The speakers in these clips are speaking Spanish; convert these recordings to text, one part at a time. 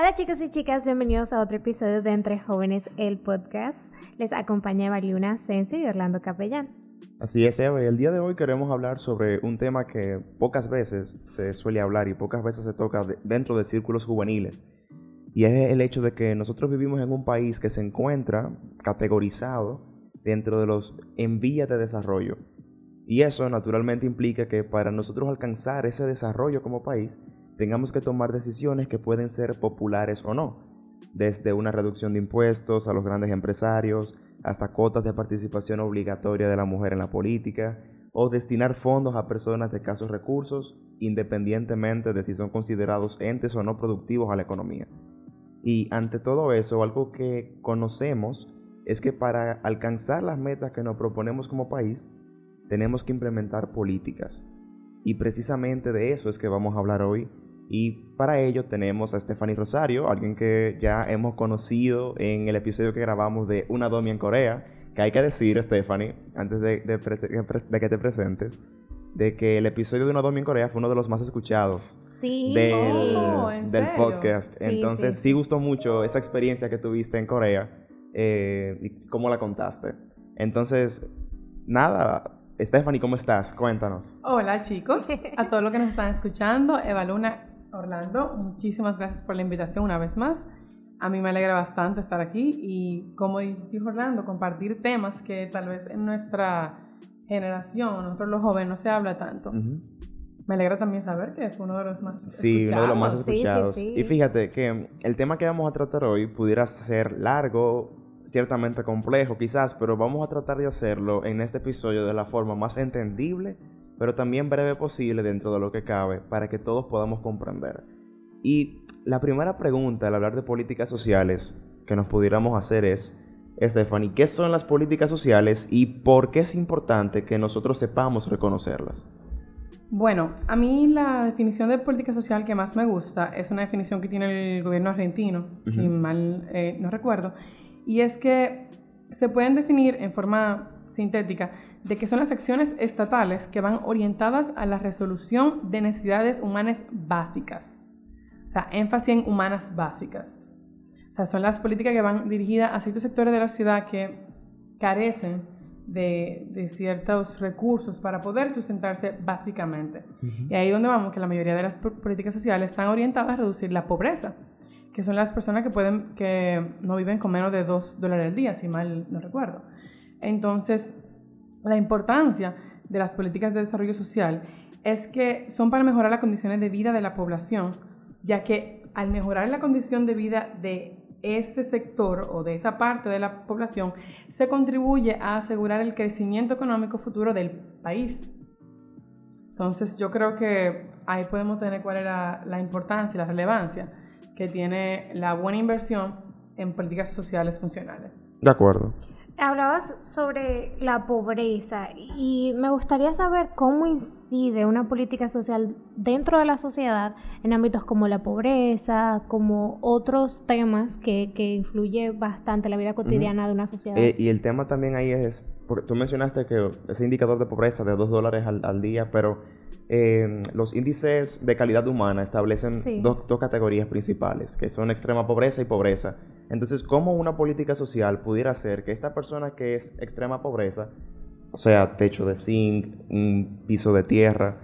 Hola chicos y chicas, bienvenidos a otro episodio de Entre Jóvenes, el podcast. Les acompaña Valiuna Sensi y Orlando Capellán. Así es, Eva, el día de hoy queremos hablar sobre un tema que pocas veces se suele hablar y pocas veces se toca dentro de círculos juveniles. Y es el hecho de que nosotros vivimos en un país que se encuentra categorizado dentro de los en vías de desarrollo. Y eso naturalmente implica que para nosotros alcanzar ese desarrollo como país, tengamos que tomar decisiones que pueden ser populares o no, desde una reducción de impuestos a los grandes empresarios, hasta cuotas de participación obligatoria de la mujer en la política, o destinar fondos a personas de escasos recursos, independientemente de si son considerados entes o no productivos a la economía. Y ante todo eso, algo que conocemos es que para alcanzar las metas que nos proponemos como país, tenemos que implementar políticas. Y precisamente de eso es que vamos a hablar hoy y para ello tenemos a Stephanie Rosario, alguien que ya hemos conocido en el episodio que grabamos de Una Domi en Corea, que hay que decir, Stephanie, antes de, que te presentes, de que el episodio de Una Domi en Corea fue uno de los más escuchados del, oh, podcast. Entonces sí. gustó mucho esa experiencia que tuviste en Corea eh, y cómo la contaste. Entonces, nada, Stephanie, ¿cómo estás? Cuéntanos. Hola chicos, a todos los que nos están escuchando, Eva Luna Orlando, muchísimas gracias por la invitación una vez más. A mí me alegra bastante estar aquí y, como dijo Orlando, compartir temas que tal vez en nuestra generación, nosotros los jóvenes, no se habla tanto. Me alegra también saber que es uno de los más sí, uno de los más escuchados. Y fíjate que el tema que vamos a tratar hoy pudiera ser largo, ciertamente complejo quizás, pero vamos a tratar de hacerlo en este episodio de la forma más entendible pero también breve posible dentro de lo que cabe para que todos podamos comprender. Y la primera pregunta al hablar de políticas sociales que nos pudiéramos hacer es, Stephanie, ¿qué son las políticas sociales y por qué es importante que nosotros sepamos reconocerlas? Bueno, a mí la definición de política social que más me gusta es una definición que tiene el gobierno argentino, si mal eh, no recuerdo, y es que se pueden definir en forma sintética de que son las acciones estatales que van orientadas a la resolución de necesidades humanas básicas. O sea, énfasis en humanas básicas. O sea, son las políticas que van dirigidas a ciertos sectores de la ciudad que carecen de, ciertos recursos para poder sustentarse básicamente. Y ahí es donde vamos, que la mayoría de las políticas sociales están orientadas a reducir la pobreza, que son las personas que, pueden, que no viven con menos de 2 dólares al día, si mal no recuerdo. Entonces, la importancia de las políticas de desarrollo social es que son para mejorar las condiciones de vida de la población, ya que al mejorar la condición de vida de ese sector o de esa parte de la población, se contribuye a asegurar el crecimiento económico futuro del país. Entonces yo creo que ahí podemos tener cuál es la, la importancia y la relevancia que tiene la buena inversión en políticas sociales funcionales. De acuerdo. Hablabas sobre la pobreza y me gustaría saber cómo incide una política social dentro de la sociedad en ámbitos como la pobreza, como otros temas que, que influye bastante la vida cotidiana de una sociedad. Eh, y el tema también ahí es, porque tú mencionaste que ese indicador de pobreza de 2 dólares al, al día, pero eh, los índices de calidad humana establecen dos, categorías principales, que son extrema pobreza y pobreza. Entonces, ¿cómo una política social pudiera hacer que esta persona que es extrema pobreza, o sea, techo de zinc, un piso de tierra,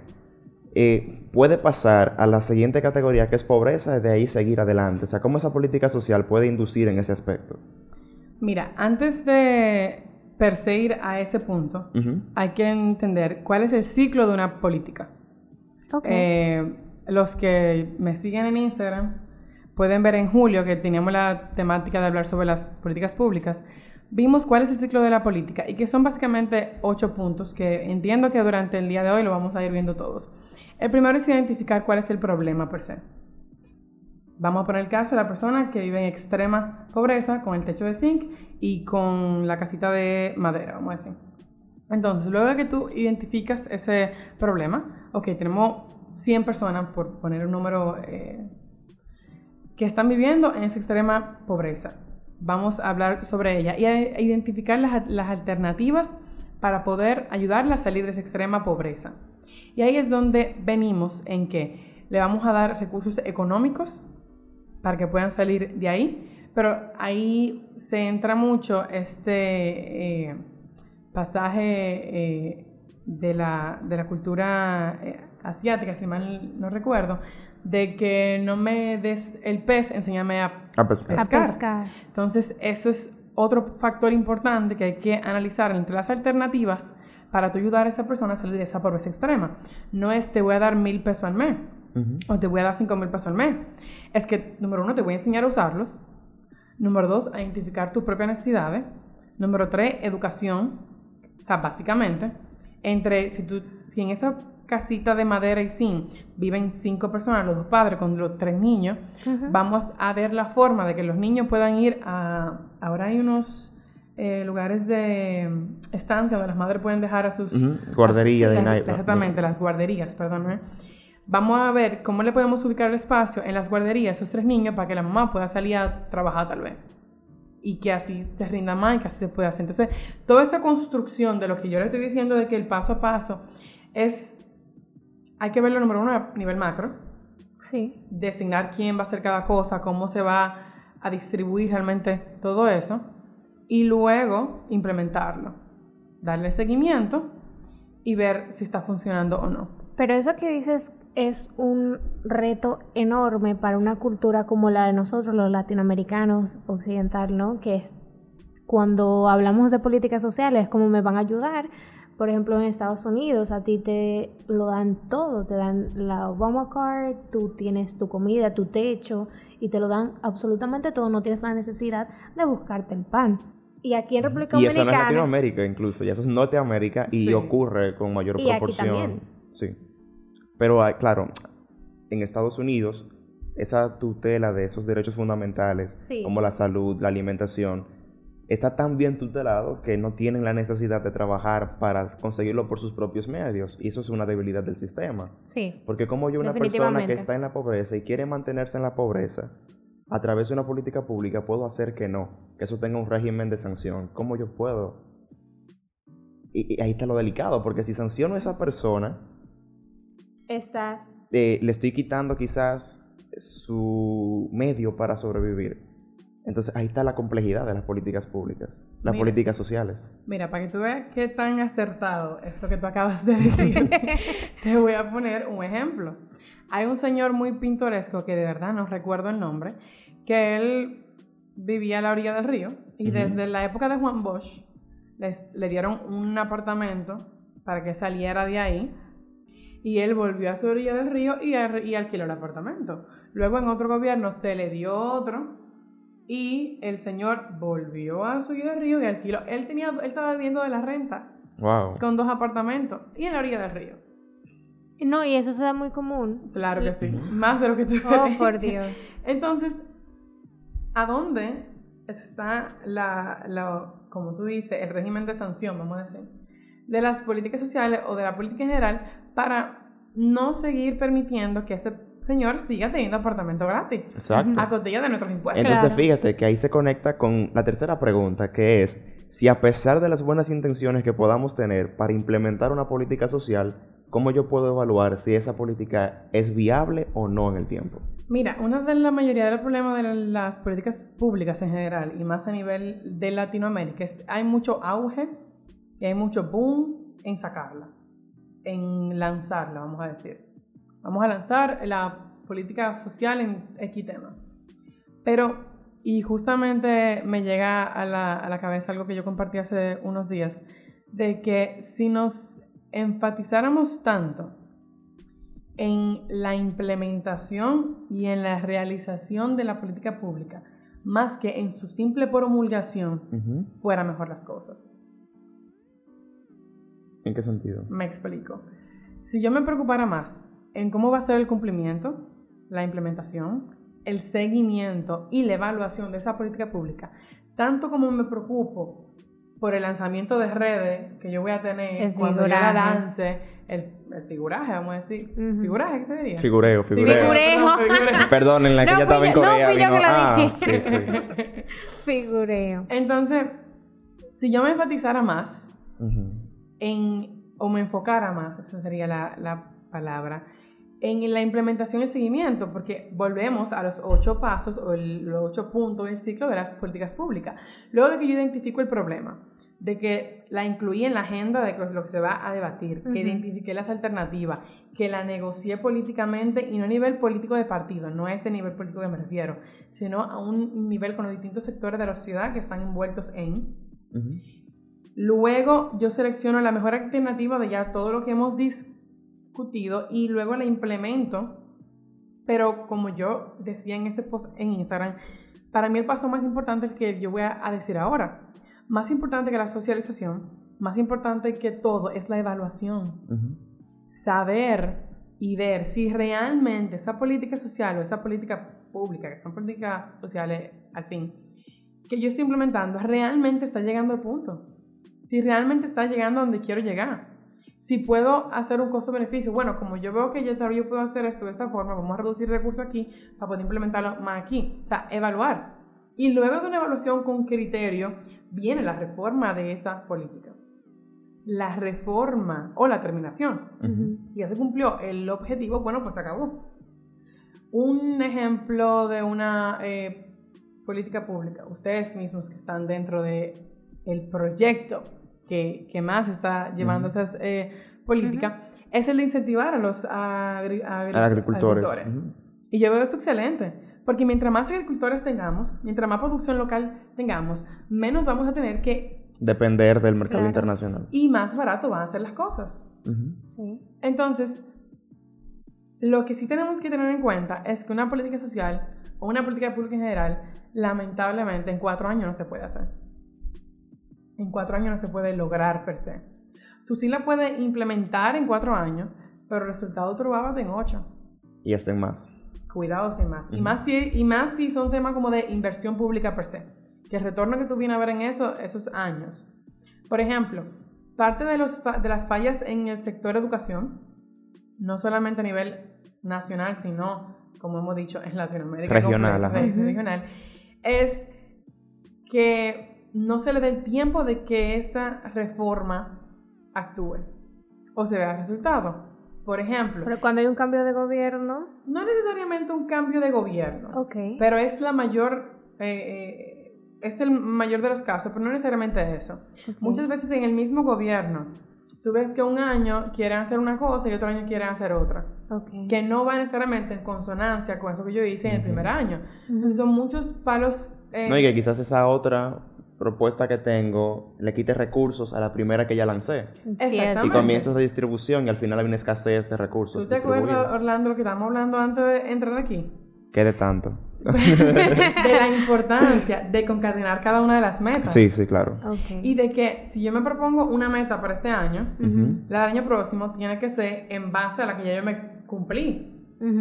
eh, puede pasar a la siguiente categoría que es pobreza y de ahí seguir adelante? O sea, ¿cómo esa política social puede inducir en ese aspecto? Mira, antes de perseguir a ese punto, hay que entender cuál es el ciclo de una política. Eh, los que me siguen en Instagram pueden ver en julio que teníamos la temática de hablar sobre las políticas públicas. Vimos cuál es el ciclo de la política y que son básicamente ocho puntos que entiendo que durante el día de hoy lo vamos a ir viendo todos. El primero es identificar cuál es el problema per se. Vamos a poner el caso de la persona que vive en extrema pobreza con el techo de zinc y con la casita de madera, vamos a decir. Entonces, luego de que tú identificas ese problema, ok, tenemos 100 personas, por poner un número, eh, que están viviendo en esa extrema pobreza. Vamos a hablar sobre ella y a identificar las, las alternativas para poder ayudarla a salir de esa extrema pobreza. Y ahí es donde venimos en que le vamos a dar recursos económicos para que puedan salir de ahí. Pero ahí se entra mucho este eh, pasaje eh, de, la, de, la, cultura eh, asiática, si mal no recuerdo, de que no me des el pez, enséñame a, pescar. A pescar. Entonces, eso es otro factor importante que hay que analizar entre las alternativas para tú ayudar a esa persona a salir de esa pobreza extrema. No es te voy a dar mil pesos al mes o te voy a dar cinco mil pesos al mes. Es que, número uno, te voy a enseñar a usarlos. Número dos, a identificar tus propias necesidades. Número tres, educación. O sea, básicamente, entre si, tú, si en esa casita de madera y zinc viven cinco personas, los dos padres con los tres niños, vamos a ver la forma de que los niños puedan ir a... Ahora hay unos eh, lugares de estancia donde las madres pueden dejar a sus... Guarderías de night. Exactamente, las guarderías, perdón. ¿eh? Vamos a ver cómo le podemos ubicar el espacio en las guarderías a esos tres niños para que la mamá pueda salir a trabajar tal vez y que así se rinda más y que así se pueda hacer. Entonces, toda esa construcción de lo que yo le estoy diciendo de que el paso a paso es hay que verlo número uno a nivel macro. Sí. Designar quién va a hacer cada cosa, cómo se va a distribuir realmente todo eso. Y luego implementarlo. Darle seguimiento y ver si está funcionando o no. Pero eso que dices es un reto enorme para una cultura como la de nosotros, los latinoamericanos occidental, ¿no? Que es cuando hablamos de políticas sociales, cómo me van a ayudar, por ejemplo, en Estados Unidos a ti te lo dan todo, te dan la Obamacare, tú tienes tu comida, tu techo y te lo dan absolutamente todo, no tienes la necesidad de buscarte el pan. Y aquí en República Dominicana... Y eso no es Latinoamérica incluso, ya eso es Norteamérica y ocurre con mayor y proporción. Aquí también. Sí. Pero claro, en Estados Unidos esa tutela de esos derechos fundamentales, como la salud, la alimentación, está tan bien tutelado que no tienen la necesidad de trabajar para conseguirlo por sus propios medios. Y eso es una debilidad del sistema. Sí. Porque como yo, una persona que está en la pobreza y quiere mantenerse en la pobreza, a través de una política pública puedo hacer que no, que eso tenga un régimen de sanción. ¿Cómo yo puedo? Y, ahí está lo delicado, porque si sanciono a esa persona, estás... Eh, le estoy quitando quizás su medio para sobrevivir. Entonces ahí está la complejidad de las políticas públicas, las políticas sociales. Mira, para que tú veas qué tan acertado esto que tú acabas de decir, te voy a poner un ejemplo. Hay un señor muy pintoresco que de verdad no recuerdo el nombre, que él vivía a la orilla del río y desde la época de Juan Bosch le dieron un apartamento para que saliera de ahí y él volvió a su orilla del río y, y alquiló el apartamento. Luego en otro gobierno se le dio otro y el señor volvió a su vida del río y alquiló. Él, tenía, él estaba viviendo de la renta. Wow. Con dos apartamentos. Y en la orilla del río. No, y eso se da muy común. Claro que sí. Más de lo que tú Oh, por Dios. Entonces, ¿a dónde está la, la, como tú dices, el régimen de sanción, vamos a decir, de las políticas sociales o de la política en general para no seguir permitiendo que ese señor siga teniendo apartamento gratis. Exacto. A costilla de nuestros impuestos. Entonces, fíjate que ahí se conecta con la tercera pregunta, que es si a pesar de las buenas intenciones que podamos tener para implementar una política social, ¿cómo yo puedo evaluar si esa política es viable o no en el tiempo? Mira, una de la mayoría de los problemas de las políticas públicas en general y más a nivel de Latinoamérica es hay mucho auge y hay mucho boom en sacarla, en lanzarla, vamos a decir. Vamos a lanzar la política social en X tema. Pero, y justamente me llega a la, a la cabeza algo que yo compartí hace unos días, de que si nos enfatizáramos tanto en la implementación y en la realización de la política pública, más que en su simple promulgación, fuera mejor las cosas. ¿En qué sentido? Me explico. Si yo me preocupara más en cómo va a ser el cumplimiento, la implementación, el seguimiento y la evaluación de esa política pública, tanto como me preocupo por el lanzamiento de redes que yo voy a tener cuando yo la lance, el, figuraje, vamos a decir. ¿Figuraje qué se diría? Figureo, figureo. Figureo. Perdón, en la que ya estaba en Corea. No, ah, sí, sí. Figureo. Entonces, si yo me enfatizara más en, o me enfocara más, esa sería la, la palabra, en la implementación y seguimiento, porque volvemos a los ocho pasos o los ocho puntos del ciclo de las políticas públicas. Luego de que yo identifico el problema, de que la incluí en la agenda de lo que se va a debatir, que identifique las alternativas, que la negocié políticamente y no a nivel político de partido, no a ese nivel político que me refiero, sino a un nivel con los distintos sectores de la sociedad que están envueltos en. Luego yo selecciono la mejor alternativa de ya todo lo que hemos discutido y luego la implemento. Pero como yo decía en ese post en Instagram, para mí el paso más importante es el que yo voy a decir ahora más importante que la socialización, más importante que todo es la evaluación. Saber y ver si realmente esa política social o esa política pública, que son políticas sociales al fin, que yo estoy implementando, realmente está llegando al punto. Si realmente está llegando a donde quiero llegar. Si puedo hacer un costo-beneficio, bueno, como yo veo que ya todavía puedo hacer esto de esta forma, vamos a reducir recursos aquí para poder implementarlo más aquí. O sea, evaluar. Y luego de una evaluación con criterio, viene la reforma de esa política. La reforma o la terminación. Si ya se cumplió el objetivo, bueno, pues se acabó. Un ejemplo de una eh, política pública, ustedes mismos que están dentro del el proyecto que, que, más está llevando esas eh, políticas, es el de incentivar a los agricultores. Y yo veo eso excelente porque mientras más agricultores tengamos, mientras más producción local tengamos, menos vamos a tener que... Depender del mercado internacional. Y más barato van a ser las cosas. sí. Entonces, lo que sí tenemos que tener en cuenta es que una política social o una política pública en general, lamentablemente en cuatro años no se puede hacer. En cuatro años no se puede lograr per se. Tú sí la puedes implementar en cuatro años, pero el resultado tú lo vas en ocho. Y hasta en más cuidados y más. y, más si, y más si son temas como de inversión pública per se. Que el retorno que tú vienes a ver en eso, esos años. Por ejemplo, parte de, los, de las fallas en el sector educación, no solamente a nivel nacional, sino, como hemos dicho, en Latinoamérica. Regional. regional es que no se le dé el tiempo de que esa reforma actúe o se vea resultado. Por ejemplo. Pero cuando hay un cambio de gobierno. No necesariamente un cambio de gobierno. Ok. Pero es la mayor. Eh, eh, es el mayor de los casos, pero no necesariamente eso. Muchas veces en el mismo gobierno, tú ves que un año quieren hacer una cosa y otro año quieren hacer otra. Okay. Que no va necesariamente en consonancia con eso que yo hice en el primer año. Entonces son muchos palos. Eh, no, y que quizás esa otra propuesta que tengo le quite recursos a la primera que ya lancé. Exactamente. Y comienza esa distribución y al final hay una escasez de recursos. ¿Tú te acuerdas, Orlando, lo que estábamos hablando antes de entrar aquí? ¿Qué de tanto? de la importancia de concatenar cada una de las metas. Sí, sí, claro. Y de que si yo me propongo una meta para este año, la del año próximo tiene que ser en base a la que ya yo me cumplí.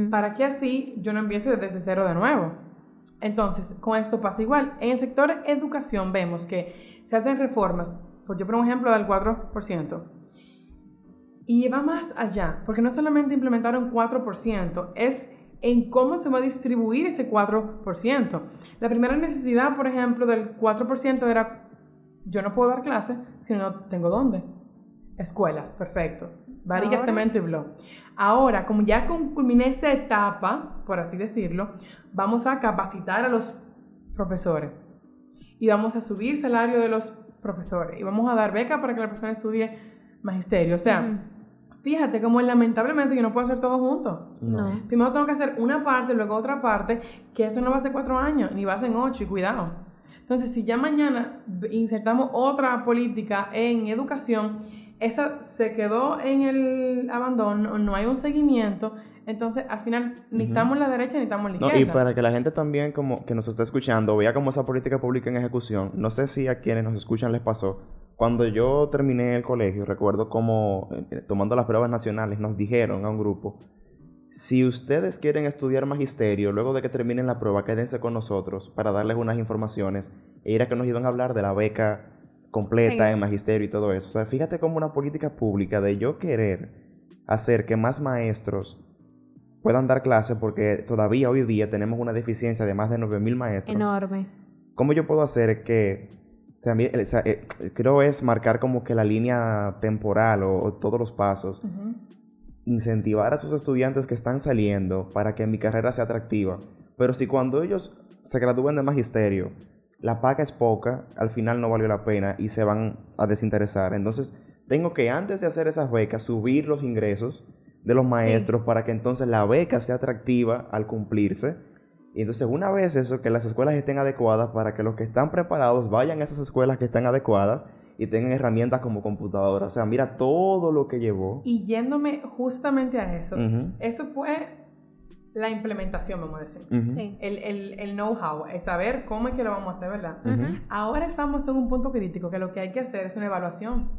Para que así yo no empiece desde cero de nuevo. Entonces, con esto pasa igual. En el sector educación vemos que se hacen reformas, por yo por un ejemplo del 4%, y va más allá, porque no solamente implementar un 4%, es en cómo se va a distribuir ese 4%. La primera necesidad, por ejemplo, del 4% era, yo no puedo dar clases si no tengo dónde. Escuelas, perfecto. Varilla, cemento y blog. Ahora, como ya culminé esa etapa, por así decirlo, vamos a capacitar a los profesores y vamos a subir salario de los profesores y vamos a dar beca para que la persona estudie magisterio. O sea, fíjate como lamentablemente yo no puedo hacer todo junto. No. Primero tengo que hacer una parte, luego otra parte, que eso no va a ser cuatro años, ni va a ser ocho, y cuidado. Entonces, si ya mañana insertamos otra política en educación, esa se quedó en el abandono, no hay un seguimiento, entonces, al final, ni estamos en la derecha ni estamos en la izquierda. y para que la gente también como que nos está escuchando vea cómo esa política pública en ejecución, no sé si a quienes nos escuchan les pasó. Cuando yo terminé el colegio, recuerdo como eh, tomando las pruebas nacionales nos dijeron a un grupo, si ustedes quieren estudiar magisterio, luego de que terminen la prueba, quédense con nosotros para darles unas informaciones. Era que nos iban a hablar de la beca completa en magisterio y todo eso. O sea, fíjate como una política pública de yo querer hacer que más maestros puedan dar clases porque todavía hoy día tenemos una deficiencia de más de 9.000 maestros. Enorme. ¿Cómo yo puedo hacer que también, eh, creo es marcar como que la línea temporal o, todos los pasos incentivar a sus estudiantes que están saliendo para que mi carrera sea atractiva. Pero si cuando ellos se gradúen de magisterio, la paga es poca, al final no valió la pena y se van a desinteresar. Entonces, tengo que antes de hacer esas becas subir los ingresos de los maestros para que entonces la beca sea atractiva al cumplirse. Y entonces una vez eso, que las escuelas estén adecuadas para que los que están preparados vayan a esas escuelas que están adecuadas y tengan herramientas como computadora. O sea, mira todo lo que llevó. Y yéndome justamente a eso, eso fue la implementación, vamos a decir. El, el, el know-how, es saber cómo es que lo vamos a hacer, ¿verdad? Ahora estamos en un punto crítico que lo que hay que hacer es una evaluación.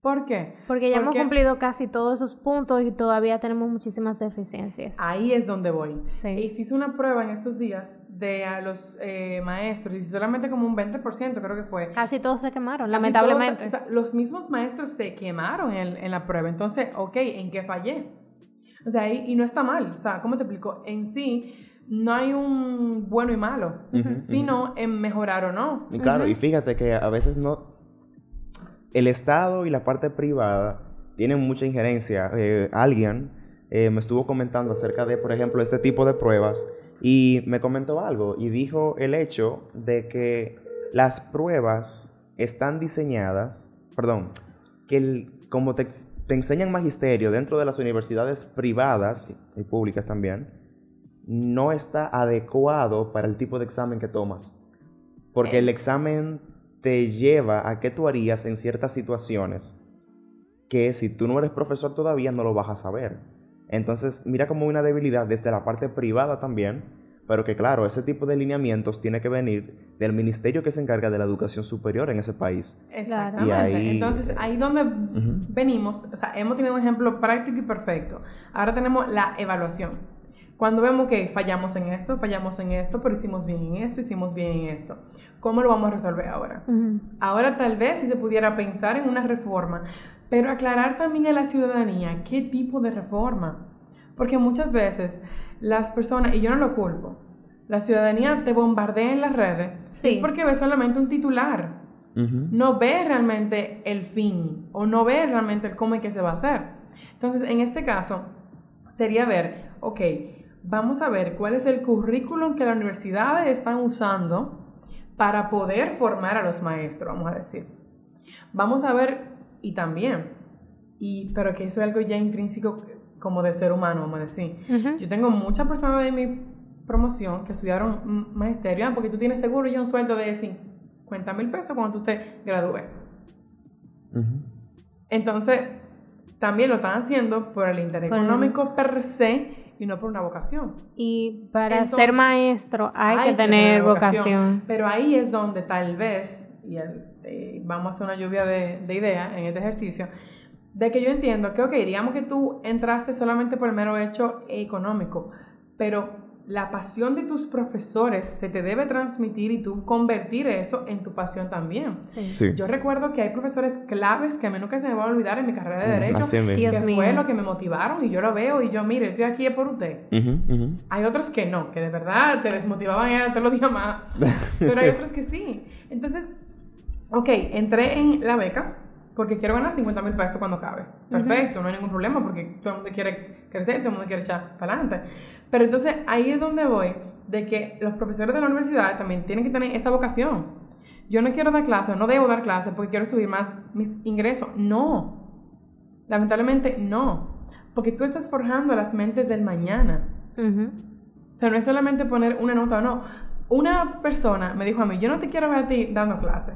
¿Por qué? Porque ya hemos cumplido casi todos esos puntos y todavía tenemos muchísimas deficiencias. Ahí es donde voy. Sí. Hice una prueba en estos días de a los eh, maestros y solamente como un 20% creo que fue. Casi todos se quemaron, lamentablemente. los mismos maestros se quemaron en, en, la prueba. Entonces, ok, ¿en qué fallé? O sea, y, y no está mal. O sea, ¿cómo te explico? En sí no hay un bueno y malo, sino en mejorar o no. Y claro, y fíjate que a veces no, el Estado y la parte privada tienen mucha injerencia. Eh, alguien eh, me estuvo comentando acerca de, por ejemplo, este tipo de pruebas y me comentó algo y dijo el hecho de que las pruebas están diseñadas, perdón, que como te, enseñan magisterio dentro de las universidades privadas y públicas también, no está adecuado para el tipo de examen que tomas. Porque el examen te lleva a qué tú harías en ciertas situaciones que si tú no eres profesor todavía no lo vas a saber. Entonces, mira como una debilidad desde la parte privada también, pero que claro, ese tipo de lineamientos tiene que venir del ministerio que se encarga de la educación superior en ese país. Exactamente. Entonces, ahí donde venimos, o sea, hemos tenido un ejemplo práctico y perfecto. Ahora tenemos la evaluación. Cuando vemos que fallamos en esto, fallamos en esto, pero hicimos bien en esto, hicimos bien en esto. ¿Cómo lo vamos a resolver ahora? Ahora tal vez si se pudiera pensar en una reforma, pero aclarar también a la ciudadanía qué tipo de reforma. Porque muchas veces las personas, y yo no lo culpo, la ciudadanía te bombardea en las redes, es porque ve solamente un titular. No ve realmente el fin o no ve realmente el cómo y qué se va a hacer. Entonces, en este caso, sería ver, ok, vamos a ver cuál es el currículum que las universidades están usando para poder formar a los maestros, vamos a decir. Vamos a ver, y también, y, pero que eso es algo ya intrínseco como del ser humano, vamos a decir. Yo tengo muchas personas de mi promoción que estudiaron maestría porque tú tienes seguro ya un sueldo de 50 mil pesos cuando tú te gradúes. Entonces, también lo están haciendo por el interés económico per se y no por una vocación. Y para ser maestro hay, que tener, vocación. Pero ahí es donde tal vez, y eh, vamos a hacer una lluvia de, de ideas en este ejercicio, de que yo entiendo que, ok, digamos que tú entraste solamente por el mero hecho económico, pero la pasión de tus profesores se te debe transmitir y tú convertir eso en tu pasión también. Sí. Yo recuerdo que hay profesores claves que a mí nunca se me va a olvidar en mi carrera de Derecho, que fue lo que me motivaron y yo lo veo y yo, mire, estoy aquí por usted. Hay otros que no, que de verdad te desmotivaban y te lo dije más. Pero hay otros que sí. Entonces, ok, entré en la beca porque quiero ganar 50 mil pesos cuando cabe. Perfecto, no hay ningún problema porque todo el mundo quiere crecer, todo el mundo quiere echar para adelante. Pero entonces ahí es donde voy, de que los profesores de la universidad también tienen que tener esa vocación. Yo no quiero dar clases, no debo dar clases porque quiero subir más mis ingresos. No. Lamentablemente no. Porque tú estás forjando las mentes del mañana. O sea, no es solamente poner una nota o no. Una persona me dijo a mí, yo no te quiero ver a ti dando clases.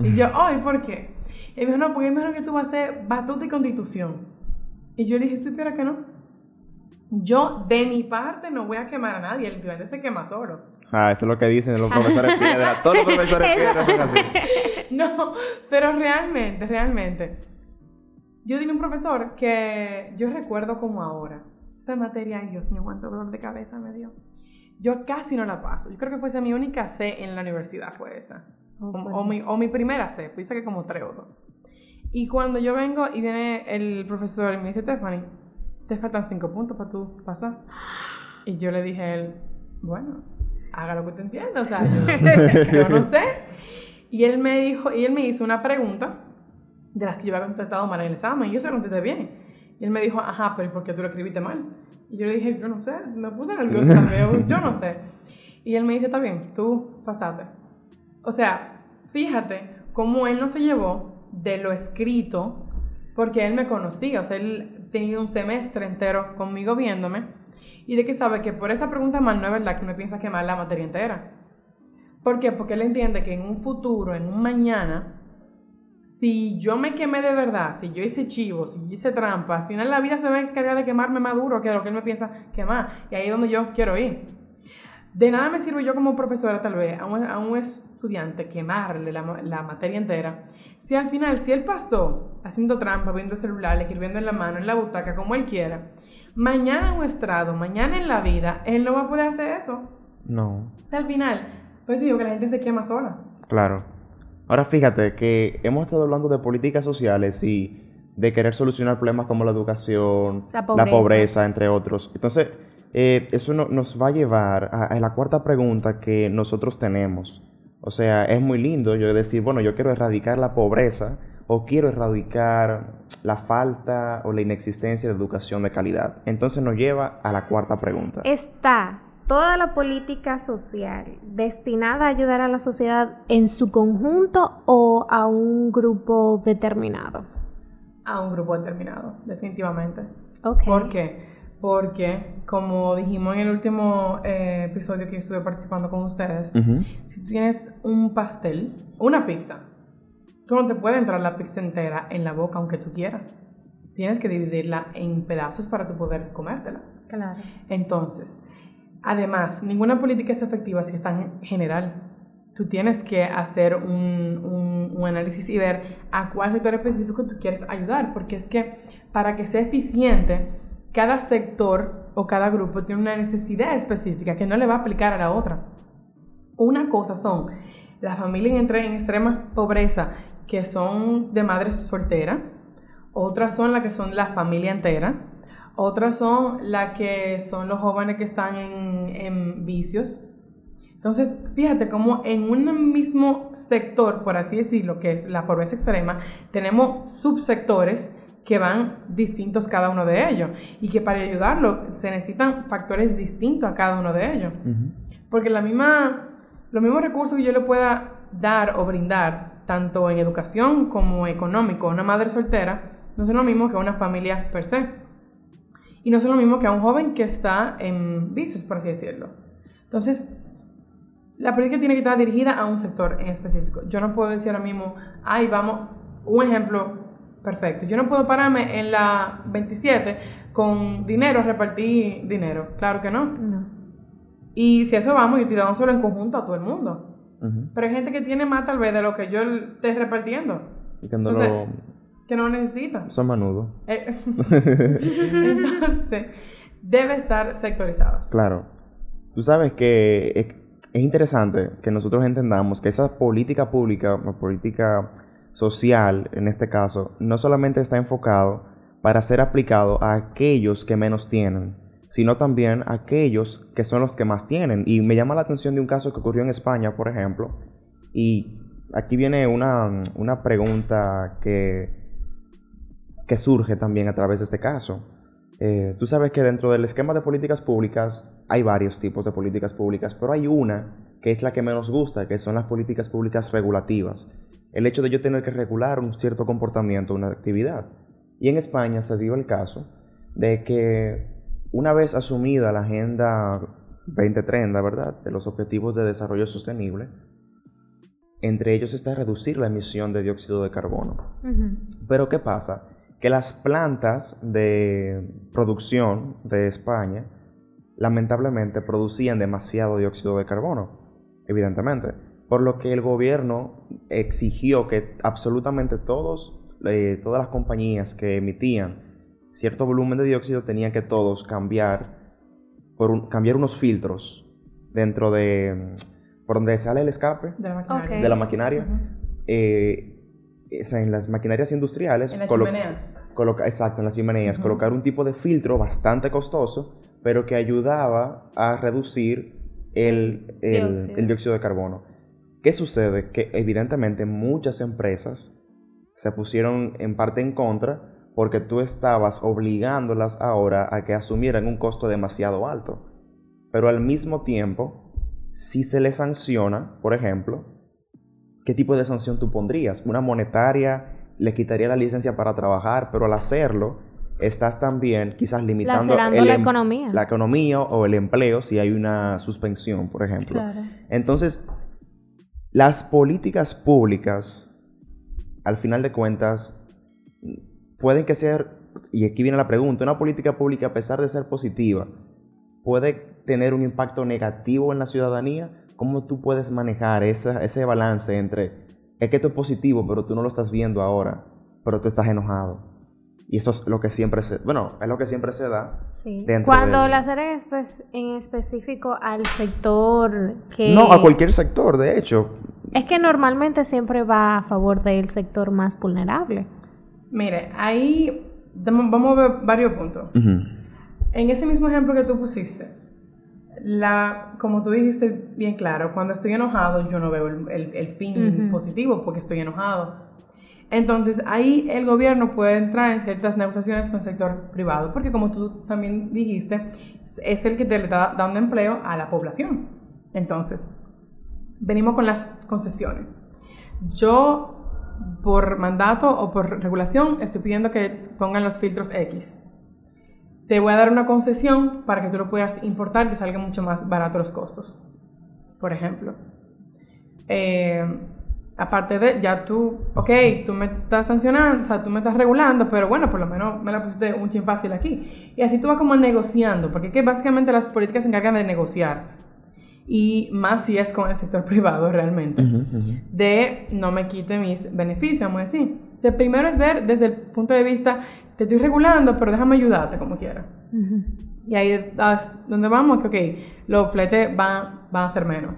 Y yo, ay, ¿por qué? Y me dijo, no, porque es mejor que tú vas a hacer batuta y constitución. Y yo le dije, ¿supiera que no? Yo, de mi parte, no voy a quemar a nadie. El estudiante se quema solo. Ah, eso es lo que dicen los profesores piedra. Todos los profesores piedra son así. No, pero realmente, realmente. Yo tenía un profesor que yo recuerdo como ahora. Esa materia, ay Dios mío, cuánto dolor de cabeza me dio. Yo casi no la paso. Yo creo que fue mi única C en la universidad, fue esa. o, mi, o, mi, primera C, pues que como tres o dos. Y cuando yo vengo y viene el profesor y me dice, Stephanie, te faltan cinco puntos para tú pasar. Y yo le dije a él, bueno, haga lo que te entienda, o sea, yo, no sé. Y él me dijo, y él me hizo una pregunta de las que yo había contestado mal en el examen, y yo se la contesté bien. Y él me dijo, ajá, pero ¿por qué tú lo escribiste mal? Y yo le dije, yo no sé, me puse nerviosa también, yo no sé. Y él me dice, está bien, tú pasate. O sea, fíjate cómo él no se llevó de lo escrito, porque él me conocía, o sea, él tenía un semestre entero conmigo viéndome, y de que sabe que por esa pregunta mal no es verdad que me piensa quemar la materia entera. ¿Por qué? Porque él entiende que en un futuro, en un mañana, si yo me quemé de verdad, si yo hice chivo, si yo hice trampa, al final la vida se va a encargar de quemarme más duro que lo que él me piensa quemar. Y ahí es donde yo quiero ir. De nada me sirve yo como profesora tal vez a un, estudiante quemarle la, la, materia entera. Si al final, si él pasó haciendo trampa, viendo el celular, escribiendo en la mano, en la butaca, como él quiera, mañana en un estrado, mañana en la vida, él no va a poder hacer eso. No. Al final, pues digo que la gente se quema sola. Claro. Ahora fíjate que hemos estado hablando de políticas sociales y de querer solucionar problemas como la educación, la pobreza, entre otros. Entonces, eh, eso nos va a llevar a, la cuarta pregunta que nosotros tenemos. O sea, es muy lindo yo decir, bueno, yo quiero erradicar la pobreza o quiero erradicar la falta o la inexistencia de educación de calidad. Entonces nos lleva a la cuarta pregunta. Está toda la política social destinada a ayudar a la sociedad en su conjunto o a un grupo determinado? A un grupo determinado, definitivamente. Okay. ¿Por qué? Porque, como dijimos en el último eh, episodio que estuve participando con ustedes, si tú tienes un pastel, una pizza, tú no te puede entrar la pizza entera en la boca aunque tú quieras. Tienes que dividirla en pedazos para tú poder comértela. Claro. Entonces, Además, ninguna política es efectiva si está en general. Tú tienes que hacer un, un, análisis y ver a cuál sector específico tú quieres ayudar, porque es que para que sea eficiente, cada sector o cada grupo tiene una necesidad específica que no le va a aplicar a la otra. Una cosa son las familias entre en extrema pobreza que son de madres solteras, otras son las que son la familia entera, otras son las que son los jóvenes que están en, vicios. Entonces, fíjate cómo en un mismo sector, por así decirlo, que es la pobreza extrema, tenemos subsectores que van distintos cada uno de ellos y que para ayudarlo se necesitan factores distintos a cada uno de ellos. Porque la misma, los mismos recursos que yo le pueda dar o brindar, tanto en educación como económico, a una madre soltera, no son lo mismo que a una familia per se. Y no es lo mismo que a un joven que está en vicios, por así decirlo. Entonces, la política tiene que estar dirigida a un sector en específico. Yo no puedo decir ahora mismo, ay, vamos, un ejemplo perfecto. Yo no puedo pararme en la 27 con dinero, repartir dinero. Claro que no. No. Y si eso vamos, yo te damos solo en conjunto a todo el mundo. Pero hay gente que tiene más tal vez de lo que yo esté repartiendo. Y cuando lo que no necesita. Son manudo. Eh, entonces, debe estar sectorizado. Claro. Tú sabes que es, interesante que nosotros entendamos que esa política pública, o política social, en este caso, no solamente está enfocado para ser aplicado a aquellos que menos tienen, sino también a aquellos que son los que más tienen. Y me llama la atención de un caso que ocurrió en España, por ejemplo, y aquí viene una, una pregunta que que surge también a través de este caso. Eh, tú sabes que dentro del esquema de políticas públicas hay varios tipos de políticas públicas, pero hay una que es la que menos gusta, que son las políticas públicas regulativas. El hecho de yo tener que regular un cierto comportamiento, una actividad. Y en España se dio el caso de que una vez asumida la Agenda 2030, ¿verdad?, de los Objetivos de Desarrollo Sostenible, entre ellos está reducir la emisión de dióxido de carbono. Pero ¿qué pasa? que las plantas de producción de España lamentablemente producían demasiado dióxido de carbono, evidentemente, por lo que el gobierno exigió que absolutamente todos, eh, todas las compañías que emitían cierto volumen de dióxido tenían que todos cambiar, por cambiar unos filtros dentro de por donde sale el escape de la maquinaria, de la maquinaria en las maquinarias industriales. En la chimenea. exacto, en las chimeneas. Colocar un tipo de filtro bastante costoso, pero que ayudaba a reducir el, el, dióxido. de carbono. ¿Qué sucede? Que evidentemente muchas empresas se pusieron en parte en contra porque tú estabas obligándolas ahora a que asumieran un costo demasiado alto. Pero al mismo tiempo, si se les sanciona, por ejemplo, ¿qué tipo de sanción tú pondrías? ¿Una monetaria? ¿Le quitaría la licencia para trabajar? Pero al hacerlo, estás también quizás limitando la em- economía. la economía o el empleo si hay una suspensión, por ejemplo. Claro. Entonces, las políticas públicas, al final de cuentas, pueden que ser, y aquí viene la pregunta, una política pública a pesar de ser positiva, puede tener un impacto negativo en la ciudadanía. ¿Cómo tú puedes manejar esa- ese balance entre, es que esto es positivo, pero tú no lo estás viendo ahora, pero tú estás enojado? Y eso es lo que siempre se, bueno, es lo que siempre se da. Sí. Cuando del- las áreas pues, en específico al sector que... No, a cualquier sector, de hecho. Es que normalmente siempre va a favor del sector más vulnerable. Mire, ahí vamos a ver varios puntos. En ese mismo ejemplo que tú pusiste, la, como tú dijiste bien claro, cuando estoy enojado yo no veo el, el- el fin positivo porque estoy enojado. Entonces ahí el gobierno puede entrar en ciertas negociaciones con el sector privado, porque como tú también dijiste, es- el que te le está dando empleo a la población. Entonces, venimos con las concesiones. Yo, por mandato o por regulación, estoy pidiendo que pongan los filtros X. Te voy a dar una concesión para que tú lo puedas importar y te salga mucho más barato los costos. Por ejemplo. Eh, aparte de, ya tú, ok, tú me estás sancionando, o sea, tú me estás regulando, pero bueno, por lo menos me la pusiste un chin fácil aquí. Y así tú vas como negociando, porque es que básicamente las políticas se encargan de negociar. Y más si es con el sector privado realmente Ujú, ujú. de no me quite mis beneficios, vamos a decir. De primero es ver desde el punto de vista, te estoy regulando, pero déjame ayudarte como quiera. Y ahí es donde vamos, que ok, los fletes van, van a ser menos.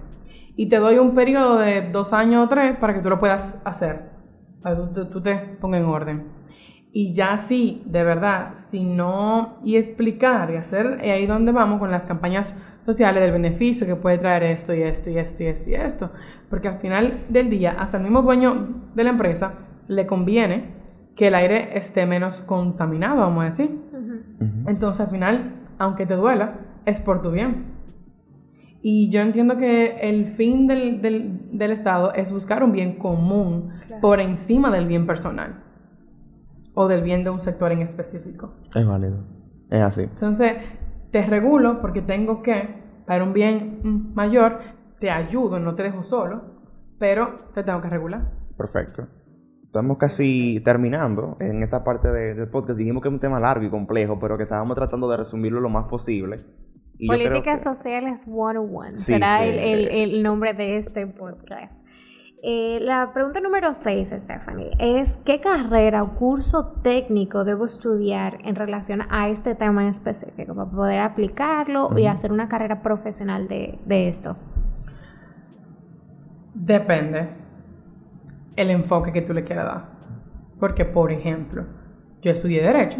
Y te doy un periodo de dos años o tres para que tú lo puedas hacer, para que tú, tú- tú te pongas en orden. Y ya sí, de verdad, si no, y explicar y hacer, y ahí donde vamos con las campañas sociales del beneficio que puede traer esto y esto y esto y esto y esto. Porque al final del día, hasta el mismo dueño de la empresa le conviene que el aire esté menos contaminado, vamos a decir. Entonces al final, aunque te duela, es por tu bien. Y yo entiendo que el fin del, del- del Estado es buscar un bien común por encima del bien personal o del bien de un sector en específico. Es válido. Es así. Entonces, te regulo porque tengo que, para un bien mm, mayor, te ayudo, no te dejo solo, pero te tengo que regular. Perfecto. Estamos casi terminando en esta parte de- del podcast. Dijimos que es un tema largo y complejo, pero que estábamos tratando de resumirlo lo más posible. Y Políticas que- sociales 101 Sí, será sí. El, el- el nombre de este podcast. Eh, la pregunta número 6, Stephanie, es ¿qué carrera o curso técnico debo estudiar en relación a este tema en específico para poder aplicarlo y hacer una carrera profesional de, de esto? Depende el enfoque que tú le quieras dar. Porque, por ejemplo, yo estudié Derecho.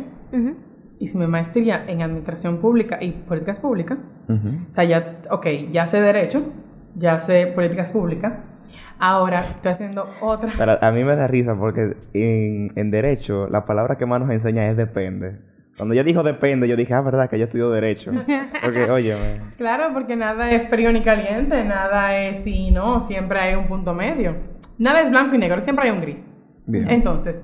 Hice mi maestría en Administración Pública y Políticas Públicas. Ujú. O sea, ya, ok, ya sé Derecho, ya sé Políticas Públicas. Ahora estoy haciendo otra. Pero a mí me da risa porque en, en Derecho la palabra que más nos enseña es depende. Cuando ella dijo depende, yo dije, ah, verdad, que yo estudio Derecho. Porque, oye, Claro, porque nada es frío ni caliente, nada es sí y no, siempre hay un punto medio. Nada es blanco y negro, siempre hay un gris. Bien. Entonces,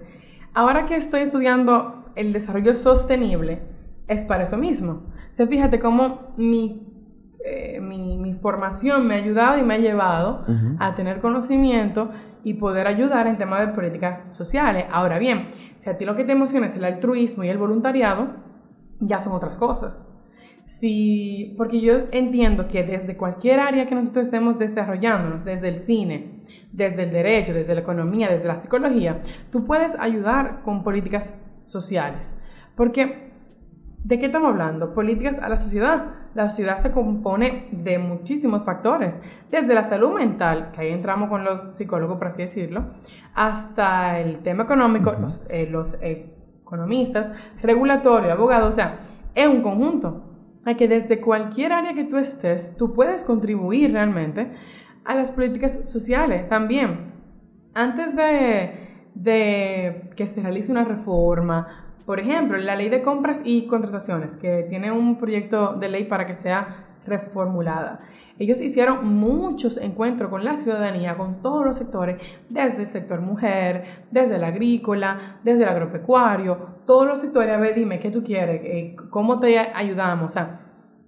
ahora que estoy estudiando el desarrollo sostenible, es para eso mismo. O sea, fíjate cómo mi, eh, mi, mi formación me ha ayudado y me ha llevado a tener conocimiento y poder ayudar en temas de políticas sociales. Ahora bien, si a ti lo que te emociona es el altruismo y el voluntariado, ya son otras cosas. Sí, porque yo entiendo que desde cualquier área que nosotros estemos desarrollándonos, desde el cine, desde el derecho, desde la economía, desde la psicología, tú puedes ayudar con políticas sociales. Porque, ¿de qué estamos hablando? Políticas a la sociedad. La sociedad se compone de muchísimos factores, desde la salud mental, que ahí entramos con los psicólogos, por así decirlo, hasta el tema económico, los, eh, los economistas, regulatorio, abogados, o sea, es un conjunto. A que desde cualquier área que tú estés, tú puedes contribuir realmente a las políticas sociales también. Antes de, de que se realice una reforma por ejemplo, la ley de compras y contrataciones, que tiene un proyecto de ley para que sea reformulada. Ellos hicieron muchos encuentros con la ciudadanía, con todos los sectores, desde el sector mujer, desde el agrícola, desde el agropecuario, todos los sectores. A ver, dime, ¿qué tú quieres? Eh, ¿Cómo te ayudamos? O sea,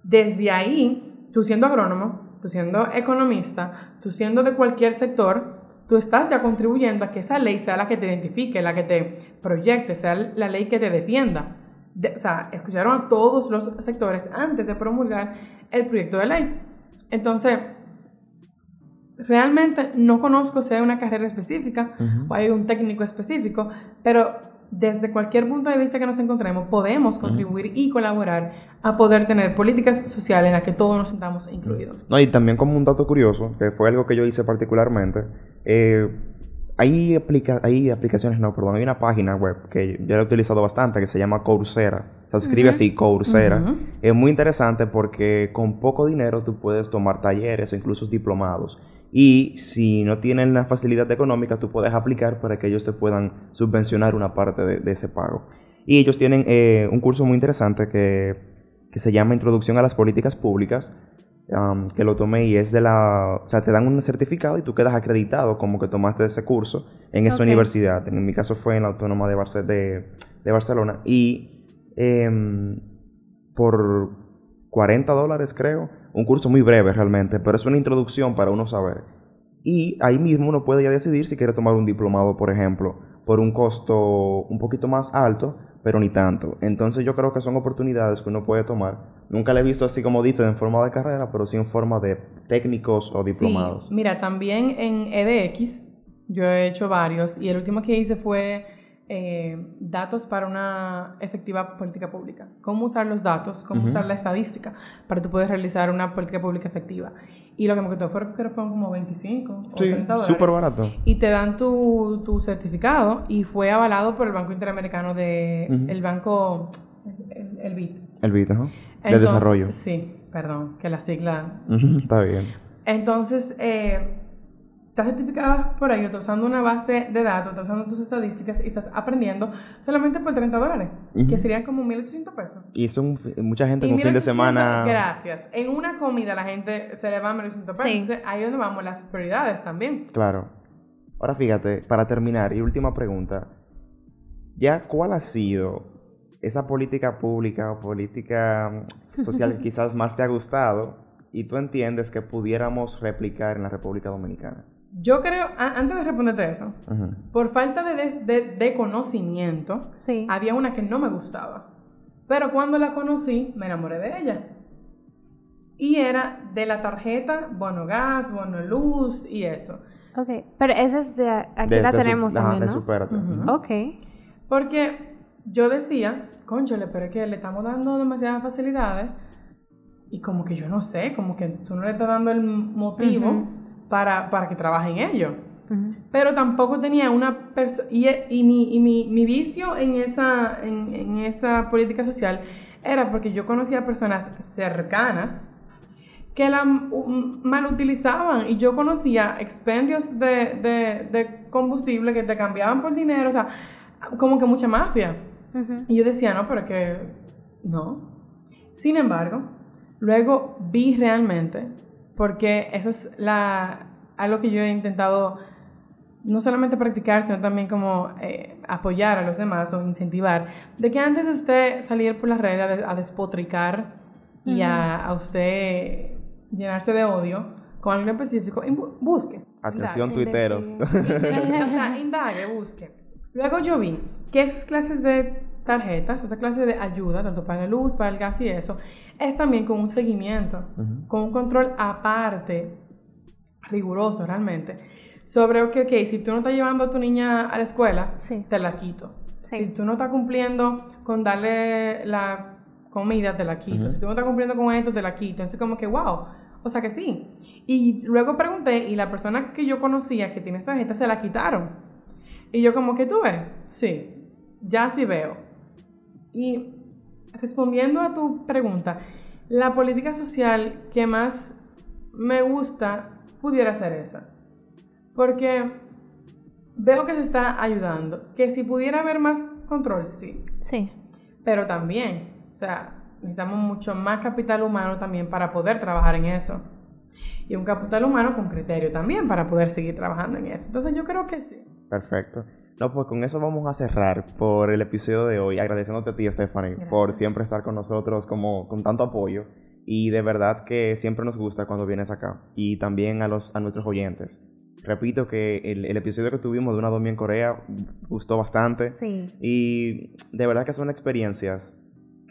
desde ahí, tú siendo agrónomo, tú siendo economista, tú siendo de cualquier sector, tú estás ya contribuyendo a que esa ley sea la que te identifique, la que te proyecte, sea la ley que te defienda. o sea, escucharon a todos los sectores antes de promulgar el proyecto de ley. Entonces, realmente no conozco si hay una carrera específica o hay un técnico específico, pero desde cualquier punto de vista que nos encontremos, podemos contribuir y colaborar a poder tener políticas sociales en las que todos nos sintamos incluidos. No, y también como un dato curioso, que fue algo que yo hice particularmente, eh, hay, hay aplicaciones, no, perdón, hay una página web que yo he utilizado bastante que se llama Coursera. se escribe así, Coursera. Es muy interesante porque con poco dinero tú puedes tomar talleres o incluso diplomados. Y si no tienen la facilidad económica, tú puedes aplicar para que ellos te puedan subvencionar una parte de, ese pago. Y ellos tienen eh, un curso muy interesante que, que se llama Introducción a las Políticas Públicas, que lo tomé y es de la... O sea, te dan un certificado y tú quedas acreditado como que tomaste ese curso en esa universidad. En mi caso fue en la Autónoma de, de, de Barcelona. Y em, por 40 dólares creo, un curso muy breve realmente, pero es una introducción para uno saber. Y ahí mismo uno puede ya decidir si quiere tomar un diplomado, por ejemplo, por un costo un poquito más alto, pero ni tanto. Entonces yo creo que son oportunidades que uno puede tomar. Nunca le he visto así como dice en forma de carrera, pero sí en forma de técnicos o diplomados. Mira, también en EDX yo he hecho varios y el último que hice fue eh, datos para una efectiva política pública. Cómo usar los datos, cómo usar la estadística para tú poder realizar una política pública efectiva. Y lo que me costó fue, que fueron como 25 o 30 dólares. súper barato. Y te dan tu, tu, certificado y fue avalado por el Banco Interamericano de... El banco... El, el BID. El BID, ¿no? de desarrollo. Sí, perdón, que la sigla... Está bien. Entonces, eh, estás certificada por ello, estás usando una base de datos, estás usando tus estadísticas y estás aprendiendo solamente por 30 dólares, que serían como 1.800 pesos. Y son mucha gente en un fin de semana. Gracias. En una comida la gente se le va a 1.800 pesos. Entonces ahí es donde vamos las prioridades también. Claro. Ahora fíjate, para terminar, y última pregunta. ¿Ya cuál ha sido esa política pública o política social que quizás más te ha gustado y tú entiendes que pudiéramos replicar en la República Dominicana? Yo creo, antes de responderte eso, por falta de, conocimiento, había una que no me gustaba. Pero cuando la conocí, me enamoré de ella. Y era de la tarjeta Bono Gas, Bono Luz y eso. Ok, pero esa es de... Aquí la tenemos también, ¿no? Ok. Porque yo decía, conchole, pero es que le estamos dando demasiadas facilidades y como que yo no sé, como que tú no le estás dando el motivo para, para que trabaje en ello. Pero tampoco tenía una persona... Y, y, mi, y mi, mi, vicio en esa, en, en, esa política social era porque yo conocía personas cercanas que la mal utilizaban y yo conocía expendios de, de, de, combustible que te cambiaban por dinero, o sea, como que mucha mafia. Y yo decía, no, pero que no. Sin embargo, luego vi realmente porque eso es la, algo que yo he intentado no solamente practicar, sino también como eh, apoyar a los demás o incentivar, de que antes de usted salir por las redes a, despotricar y a, usted llenarse de odio con algo específico, busque. Atención, tuiteros. o sea, indague, busque. Luego yo vi que esas clases de tarjetas, esa clase de ayuda, tanto para la luz, para el gas y eso, es también con un seguimiento, con un control aparte, riguroso realmente, sobre, ok, ok, si tú no estás llevando a tu niña a la escuela, te la quito. Si tú no estás cumpliendo con darle la comida, te la quito. Si tú no estás cumpliendo con esto, te la quito. Entonces, como que, wow. O sea que sí. Y luego pregunté, y la persona que yo conocía que tiene esta tarjeta se la quitaron. Y yo, como que tú ves, sí, ya sí veo. Y respondiendo a tu pregunta, la política social que más me gusta pudiera ser esa. Porque veo que se está ayudando. Que si pudiera haber más control, sí. Sí. Pero también, o sea, necesitamos mucho más capital humano también para poder trabajar en eso. Y un capital humano con criterio también para poder seguir trabajando en eso. Entonces yo creo que sí. Perfecto. No, pues con eso vamos a cerrar por el episodio de hoy, agradeciéndote a ti, Stephanie, por siempre estar con nosotros como con tanto apoyo. Y de verdad que siempre nos gusta cuando vienes acá. Y también a, los, a nuestros oyentes. Repito que el, el episodio que tuvimos de una domi en Corea gustó bastante. Sí. Y de verdad que son experiencias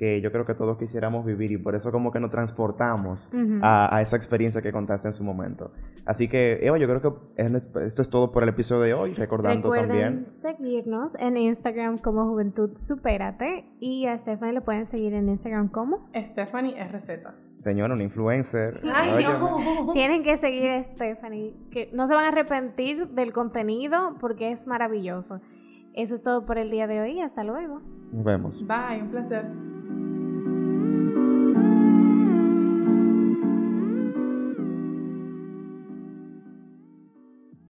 que yo creo que todos quisiéramos vivir y por eso como que nos transportamos a, a, esa experiencia que contaste en su momento. Así que, Eva, yo creo que esto es todo por el episodio de hoy, recordando Recuerden también... seguirnos en Instagram como Juventud Supérate y a Stephanie le pueden seguir en Instagram como... Stephanie RZ. Señora, un influencer. Ay, no. Tienen que seguir a Stephanie, que no se van a arrepentir del contenido porque es maravilloso. Eso es todo por el día de hoy. Hasta luego. Nos vemos. Bye, un placer.